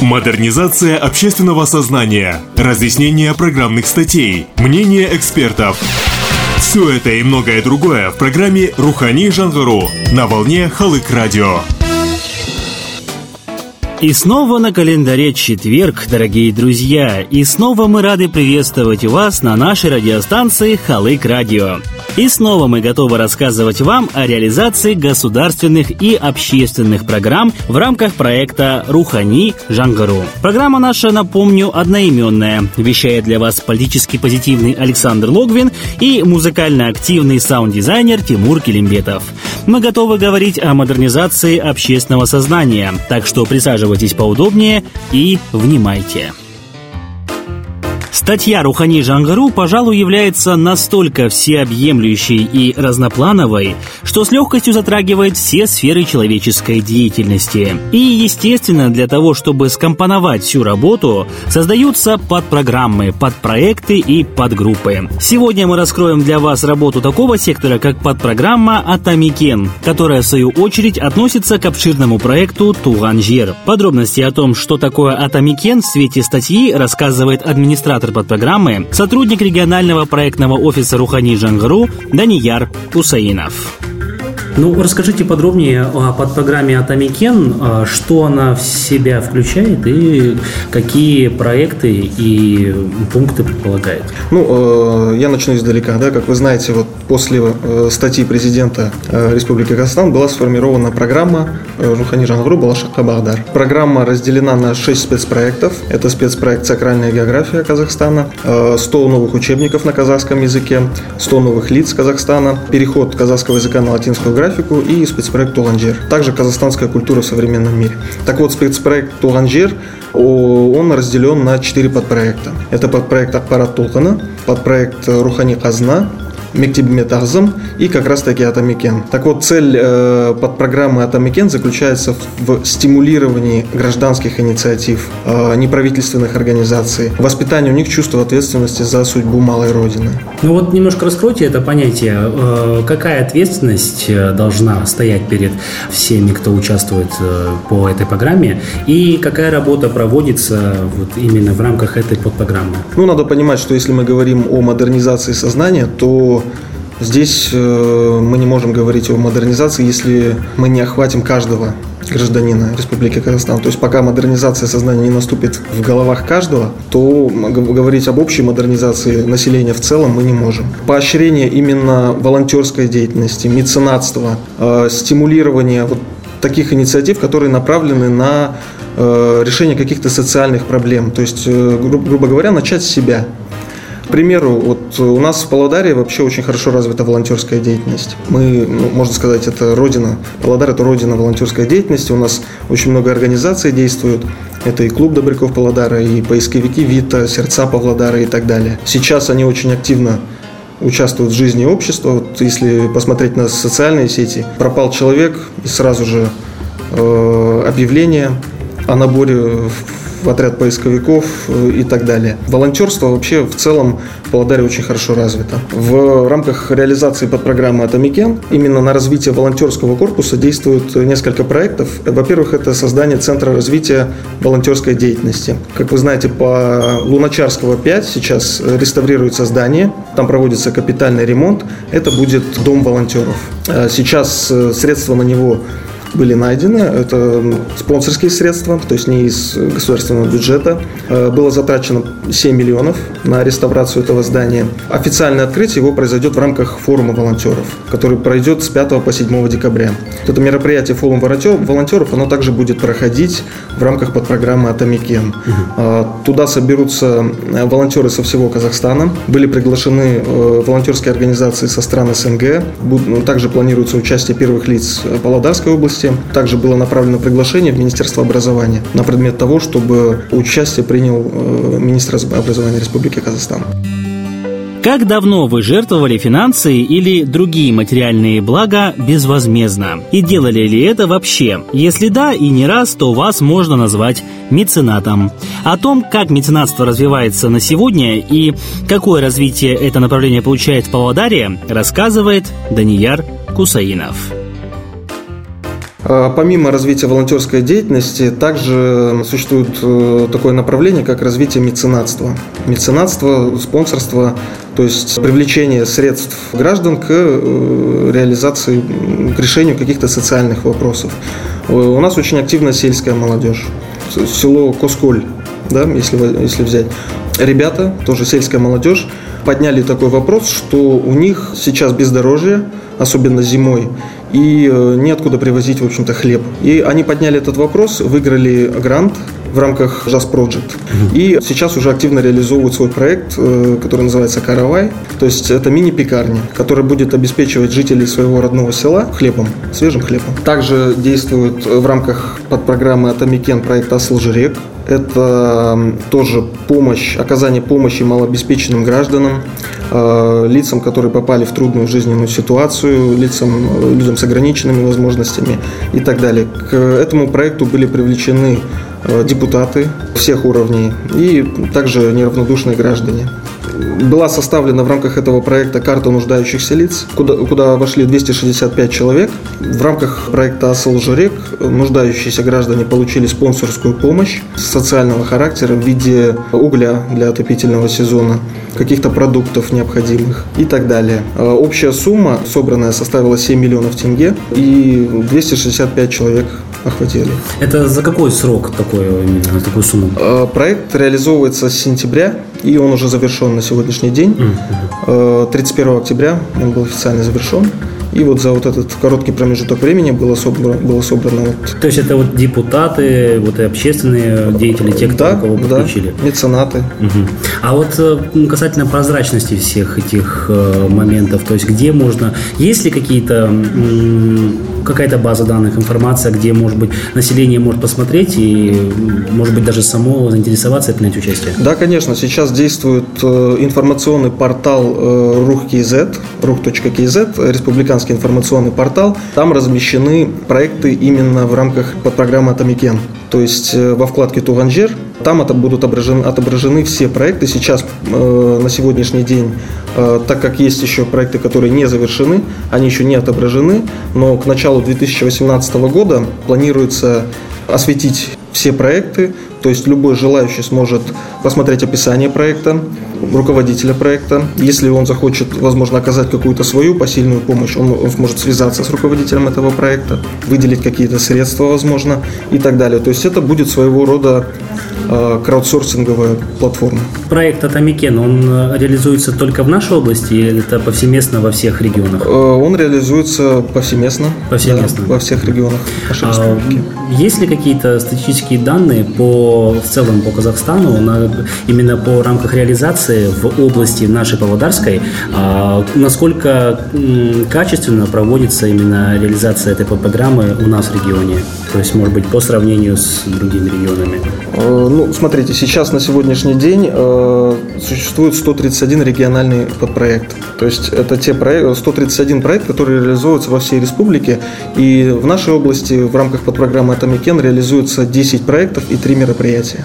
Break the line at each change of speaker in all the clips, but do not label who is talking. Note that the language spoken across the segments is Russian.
Модернизация общественного сознания, разъяснение программных статей, мнение экспертов. Все это и многое другое в программе «Рухани Жангару» на волне Халык Радио.
И снова на календаре четверг, дорогие друзья, и снова мы рады приветствовать вас на нашей радиостанции Халык Радио. И снова мы готовы рассказывать вам о реализации государственных и общественных программ в рамках проекта «Рухани Жангару». Программа наша, напомню, одноименная. Вещает для вас политически позитивный Александр Логвин и музыкально активный саунд-дизайнер Тимур Килимбетов. Мы готовы говорить о модернизации общественного сознания, так что присаживайтесь поудобнее и внимайте. Статья Рухани жаңғыру, пожалуй, является настолько всеобъемлющей и разноплановой, что с легкостью затрагивает все сферы человеческой деятельности. И, естественно, для того, чтобы скомпоновать всю работу, создаются подпрограммы, подпроекты и подгруппы. Сегодня мы раскроем для вас работу такого сектора, как подпрограмма Атамекен, которая, в свою очередь, относится к обширному проекту Туған жер. Подробности о том, что такое Атамекен в свете статьи, рассказывает администратор подпрограммы сотрудник регионального проектного офиса Рухани жаңғыру Данияр Кусаинов.
Ну, расскажите подробнее о подпрограмме Атамекен, а, что она в себя включает и какие проекты и пункты предполагает.
Ну, э, я начну издалека. Да? Как вы знаете, вот после э, статьи президента э, Республики Казахстан была сформирована программа Жухани Жангру Балашак Кабахдар. Программа разделена на 6 спецпроектов. Это спецпроект «Сакральная география Казахстана», 100 новых учебников на казахском языке, 100 новых лиц Казахстана, переход казахского языка на латинскую графику и спецпроект Туганжир. Также казахстанская культура в современном мире. Так вот, спецпроект Туганжир он разделен на четыре подпроекта. Это подпроект Акпарат Тулкана, подпроект Рухани Казна, Мектебиме Тағзым и как раз таки Атамикен. Так вот, цель э, подпрограммы Атамикен заключается в стимулировании гражданских инициатив, э, неправительственных организаций, воспитании у них чувства ответственности за судьбу малой Родины.
Ну вот немножко раскройте это понятие. Э, какая ответственность э, должна стоять перед всеми, кто участвует э, по этой программе, и какая работа проводится вот именно в рамках этой подпрограммы?
Ну, надо понимать, что если мы говорим о модернизации сознания, то здесь э, мы не можем говорить о модернизации, если мы не охватим каждого гражданина Республики Казахстан. То есть пока модернизация сознания не наступит в головах каждого, то говорить об общей модернизации населения в целом мы не можем. Поощрение именно волонтерской деятельности, меценатства, э, стимулирование вот таких инициатив, которые направлены на э, решение каких-то социальных проблем. То есть, грубо говоря, начать с себя примеру, вот у нас в Павлодаре вообще очень хорошо развита волонтерская деятельность. Мы, ну, можно сказать, это родина. Павлодар – это родина волонтерской деятельности. У нас очень много организаций действуют. Это и клуб добряков Павлодара, и поисковики ВИТА, сердца Павлодара и так далее. Сейчас они очень активно участвуют в жизни общества. Вот если посмотреть на социальные сети, пропал человек, и сразу же э, объявление о наборе в отряд поисковиков э, и так далее. Волонтерство вообще в целом в Павлодаре очень хорошо развито. В рамках реализации подпрограммы «Атамекен» именно на развитие волонтерского корпуса действуют несколько проектов. Во-первых, это создание Центра развития волонтерской деятельности. Как вы знаете, по Луначарского 5 сейчас реставрируется здание, там проводится капитальный ремонт. Это будет дом волонтеров. Э, сейчас э, средства на него были найдены. Это спонсорские средства, то есть не из государственного бюджета. Э, было затрачено 7 миллионов на реставрацию этого здания. Официальное открытие его произойдет в рамках форума волонтеров, который пройдет с 5 по 7 декабря. Это мероприятие форум волонтеров, оно также будет проходить в рамках подпрограммы «Атамекен». Угу. Туда соберутся э, волонтеры со всего Казахстана. Были приглашены э, волонтерские организации со стран СНГ. Ну, также планируется участие первых лиц Павлодарской области области. Также было направлено приглашение в Министерство образования на предмет того, чтобы участие принял э, министр образования Республики Казахстан.
Как давно вы жертвовали финансы или другие материальные блага безвозмездно? И делали ли это вообще? Если да и не раз, то вас можно назвать меценатом. О том, как меценатство развивается на сегодня и какое развитие это направление получает в Павлодаре, рассказывает Данияр Кусаинов.
А, помимо развития волонтерской деятельности, также существует э, такое направление, как развитие меценатства. Меценатство, спонсорство, то есть привлечение средств граждан к э, реализации, к решению каких-то социальных вопросов. Э, у нас очень активна сельская молодежь. Село Косколь, да, если, если взять. Ребята, тоже сельская молодежь, подняли такой вопрос, что у них сейчас бездорожье, особенно зимой, и э, неоткуда привозить, в общем-то, хлеб. И они подняли этот вопрос, выиграли грант в рамках Жас Project. И сейчас уже активно реализовывают свой проект, э, который называется «Каравай». То есть это мини-пекарня, которая будет обеспечивать жителей своего родного села хлебом, свежим хлебом. Также действует в рамках подпрограммы «Атамекен» проект «Асыл жүрек», это тоже помощь, оказание помощи малообеспеченным гражданам, э, лицам, которые попали в трудную жизненную ситуацию, лицам, э, людям с ограниченными возможностями и так далее. К этому проекту были привлечены э, депутаты всех уровней и также неравнодушные граждане была составлена в рамках этого проекта карта нуждающихся лиц, куда, куда вошли 265 человек. В рамках проекта «Асл Журек» нуждающиеся граждане получили спонсорскую помощь социального характера в виде угля для отопительного сезона, каких-то продуктов необходимых и так далее. А общая сумма собранная составила 7 миллионов тенге и 265 человек охватили.
Это за какой срок такой, именно такую сумму?
А, проект реализовывается с сентября, и он уже завершен на сегодняшний день. 31 октября он был официально завершен. И вот за вот этот короткий промежуток времени было собрано, было собрано вот...
То есть это вот депутаты, вот и общественные деятели, те, кто
да,
кого подключили?
Да, меценаты.
Угу. А вот э, касательно прозрачности всех этих э, моментов, то есть где можно... Есть ли какие-то какая-то база данных, информация, где, может быть, население может посмотреть и, может быть, даже само заинтересоваться и принять участие?
Да, конечно. Сейчас действует э, информационный портал RUH.KZ, RUH.KZ, республиканский информационный портал. Там размещены проекты именно в рамках подпрограммы «Атамекен». То есть э, во вкладке «Туған жер» там это будут отображены, отображены все проекты. Сейчас, э, на сегодняшний день, э, так как есть еще проекты, которые не завершены, они еще не отображены, но к началу 2018 года планируется осветить все проекты, то есть любой желающий сможет посмотреть описание проекта, руководителя проекта. Если он захочет, возможно, оказать какую-то свою посильную помощь, он, он сможет связаться с руководителем этого проекта, выделить какие-то средства, возможно, и так далее. То есть это будет своего рода э, краудсорсинговая платформа.
Проект Атамекен, он э, реализуется только в нашей области или это повсеместно во всех регионах? Э,
он реализуется повсеместно.
Повсеместно?
Да, во всех регионах
нашей а, Есть ли какие-то статистические данные по, в целом по Казахстану, на, именно по рамках реализации информации в области нашей Павлодарской, а, насколько качественно проводится именно реализация этой программы у нас в регионе? То есть, может быть, по сравнению с другими регионами?
Э, ну, смотрите, сейчас на сегодняшний день э, существует 131 региональный подпроект. То есть это те проекты, 131 проект, которые реализуются во всей республике. И в нашей области в рамках подпрограммы «Атамекен» реализуется 10 проектов и 3 мероприятия.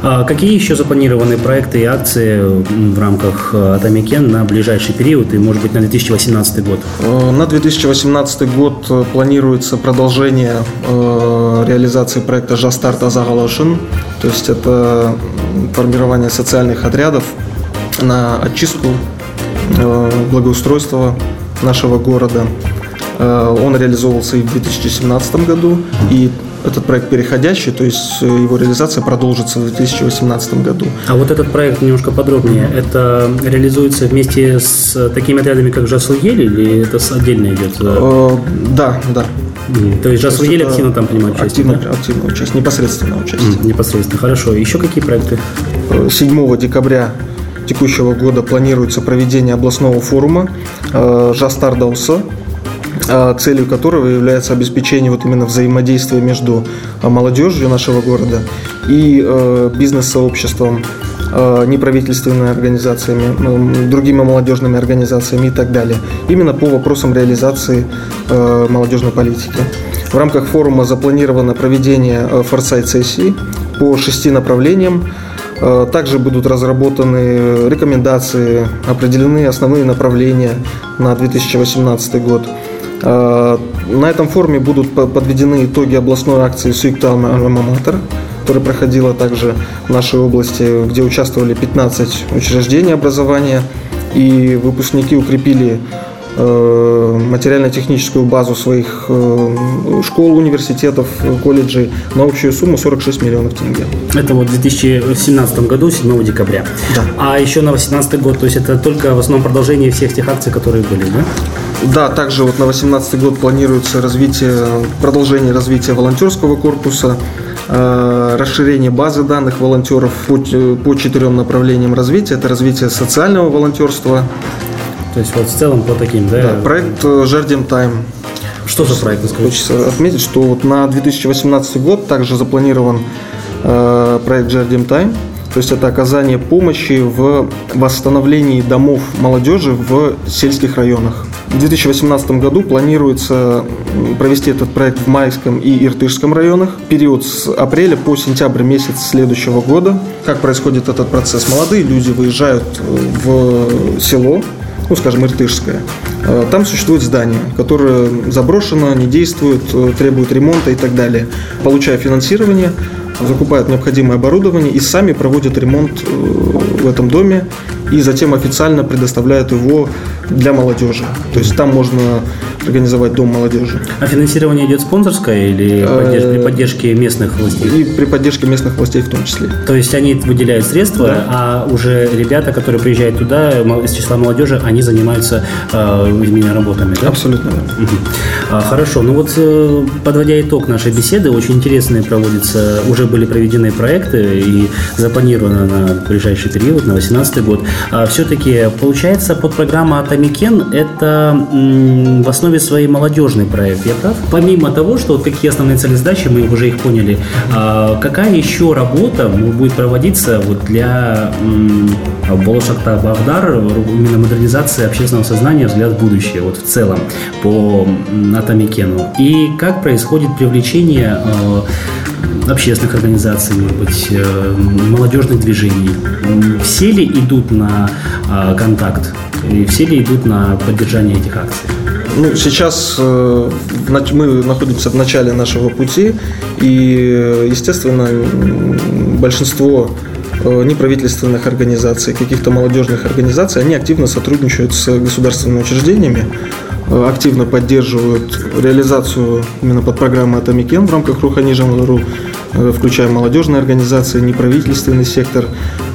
А какие еще запланированы проекты и акции в рамках э, Атамекен на ближайший период и, может быть, на 2018 год?
Э, на 2018 год э, планируется продолжение реализации проекта «Жастарт Азагалашин». То есть это формирование социальных отрядов на очистку благоустройства нашего города. Он реализовывался и в 2017 году, и этот проект переходящий, то есть э, его реализация продолжится в 2018 году.
А вот этот проект немножко подробнее, это реализуется вместе с такими отрядами, как Жасуель, или это отдельно идет?
Э, да, да.
То есть Жасуель активно там принимает участие?
Активно, да? активно участие, непосредственно участие.
Непосредственно, хорошо. Еще какие проекты?
7 э, декабря текущего года планируется проведение областного форума Жастардауса а, целью которого является обеспечение вот именно взаимодействия между а, молодежью нашего города и э, бизнес-сообществом, неправительственными организациями, ну, другими молодежными организациями и так далее. Именно по вопросам реализации молодежной политики. В рамках форума запланировано проведение форсайт-сессии по шести направлениям. Также будут разработаны рекомендации, определены основные направления на 2018 год. На этом форуме будут подведены итоги областной акции «Суиктал Альма-Матер», которая проходила также в нашей области, где участвовали 15 учреждений образования, и выпускники укрепили э, материально-техническую базу своих э, школ, университетов, колледжей на общую сумму 46 миллионов тенге.
Это вот в 2017 году, 7 декабря.
Да.
А еще на 2018 год, то есть это только в основном продолжение всех тех акций, которые были, да?
Да, также вот на 2018 год планируется развитие, продолжение развития волонтерского корпуса, Э, расширение базы данных волонтеров по, по четырем направлениям развития. Это развитие социального волонтерства.
То есть вот в целом по таким, да?
Да, проект э, Жардим Тайм.
Что за проект?
Хочется отметить, что вот на 2018 год также запланирован э, проект Жардим Тайм. То есть это оказание помощи в восстановлении домов молодежи в сельских районах. В 2018 году планируется провести этот проект в Майском и Иртышском районах. Период с апреля по сентябрь месяц следующего года. Как происходит этот процесс? Молодые люди выезжают в село, ну, скажем, Иртышское. Там существует здание, которое заброшено, не действует, требует ремонта и так далее. Получая финансирование, закупают необходимое оборудование и сами проводят ремонт э, в этом доме и затем официально предоставляют его для молодежи. То есть там можно организовать дом молодежи.
А финансирование идет спонсорское или э, при поддержке местных властей?
И при поддержке местных властей в том числе.
То есть они выделяют средства, да. а уже ребята, которые приезжают туда из числа молодежи, они занимаются э, именно работами, да?
Абсолютно, да.
Угу. А, хорошо, ну вот э, подводя итог нашей беседы, очень интересные проводятся, уже были проведены проекты и запланировано на ближайший период, на 2018 год. А все-таки получается подпрограмма Атамекен это в основе своей молодежный проект, я прав? Помимо того, что вот какие основные цели задачи, мы уже их поняли, а какая еще работа будет проводиться вот для Болошакта Бахдар, именно модернизации общественного сознания, взгляд в будущее, вот в целом по Атомикену? И как происходит привлечение э, общественных организаций, может быть, э, молодежных движений. Все ли идут на э, контакт? И все ли идут на поддержание этих акций?
Ну, сейчас э, мы находимся в начале нашего пути, и, естественно, большинство неправительственных организаций, каких-то молодежных организаций, они активно сотрудничают с государственными учреждениями, активно поддерживают реализацию именно подпрограммы «Атамекен» в рамках Рухани жаңғыру, Э, включая молодежные организации, неправительственный сектор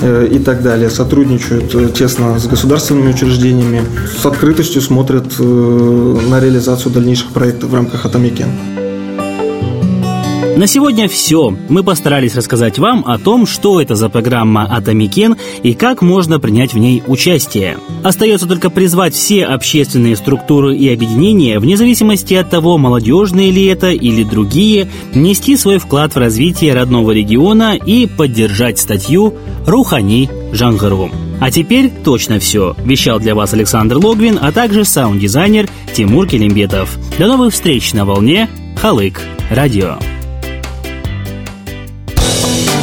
э, и так далее, сотрудничают э, тесно с государственными учреждениями, с открытостью смотрят на реализацию дальнейших проектов в рамках Атамекен.
На сегодня все. Мы постарались рассказать вам о том, что это за программа «Атамекен» и как можно принять в ней участие. Остается только призвать все общественные структуры и объединения, вне зависимости от того, молодежные ли это или другие, нести свой вклад в развитие родного региона и поддержать статью «Рухани жаңғыру». А теперь точно все. Вещал для вас Александр Логвин, а также саунд-дизайнер Тимур Келимбетов. До новых встреч на волне Халык Радио.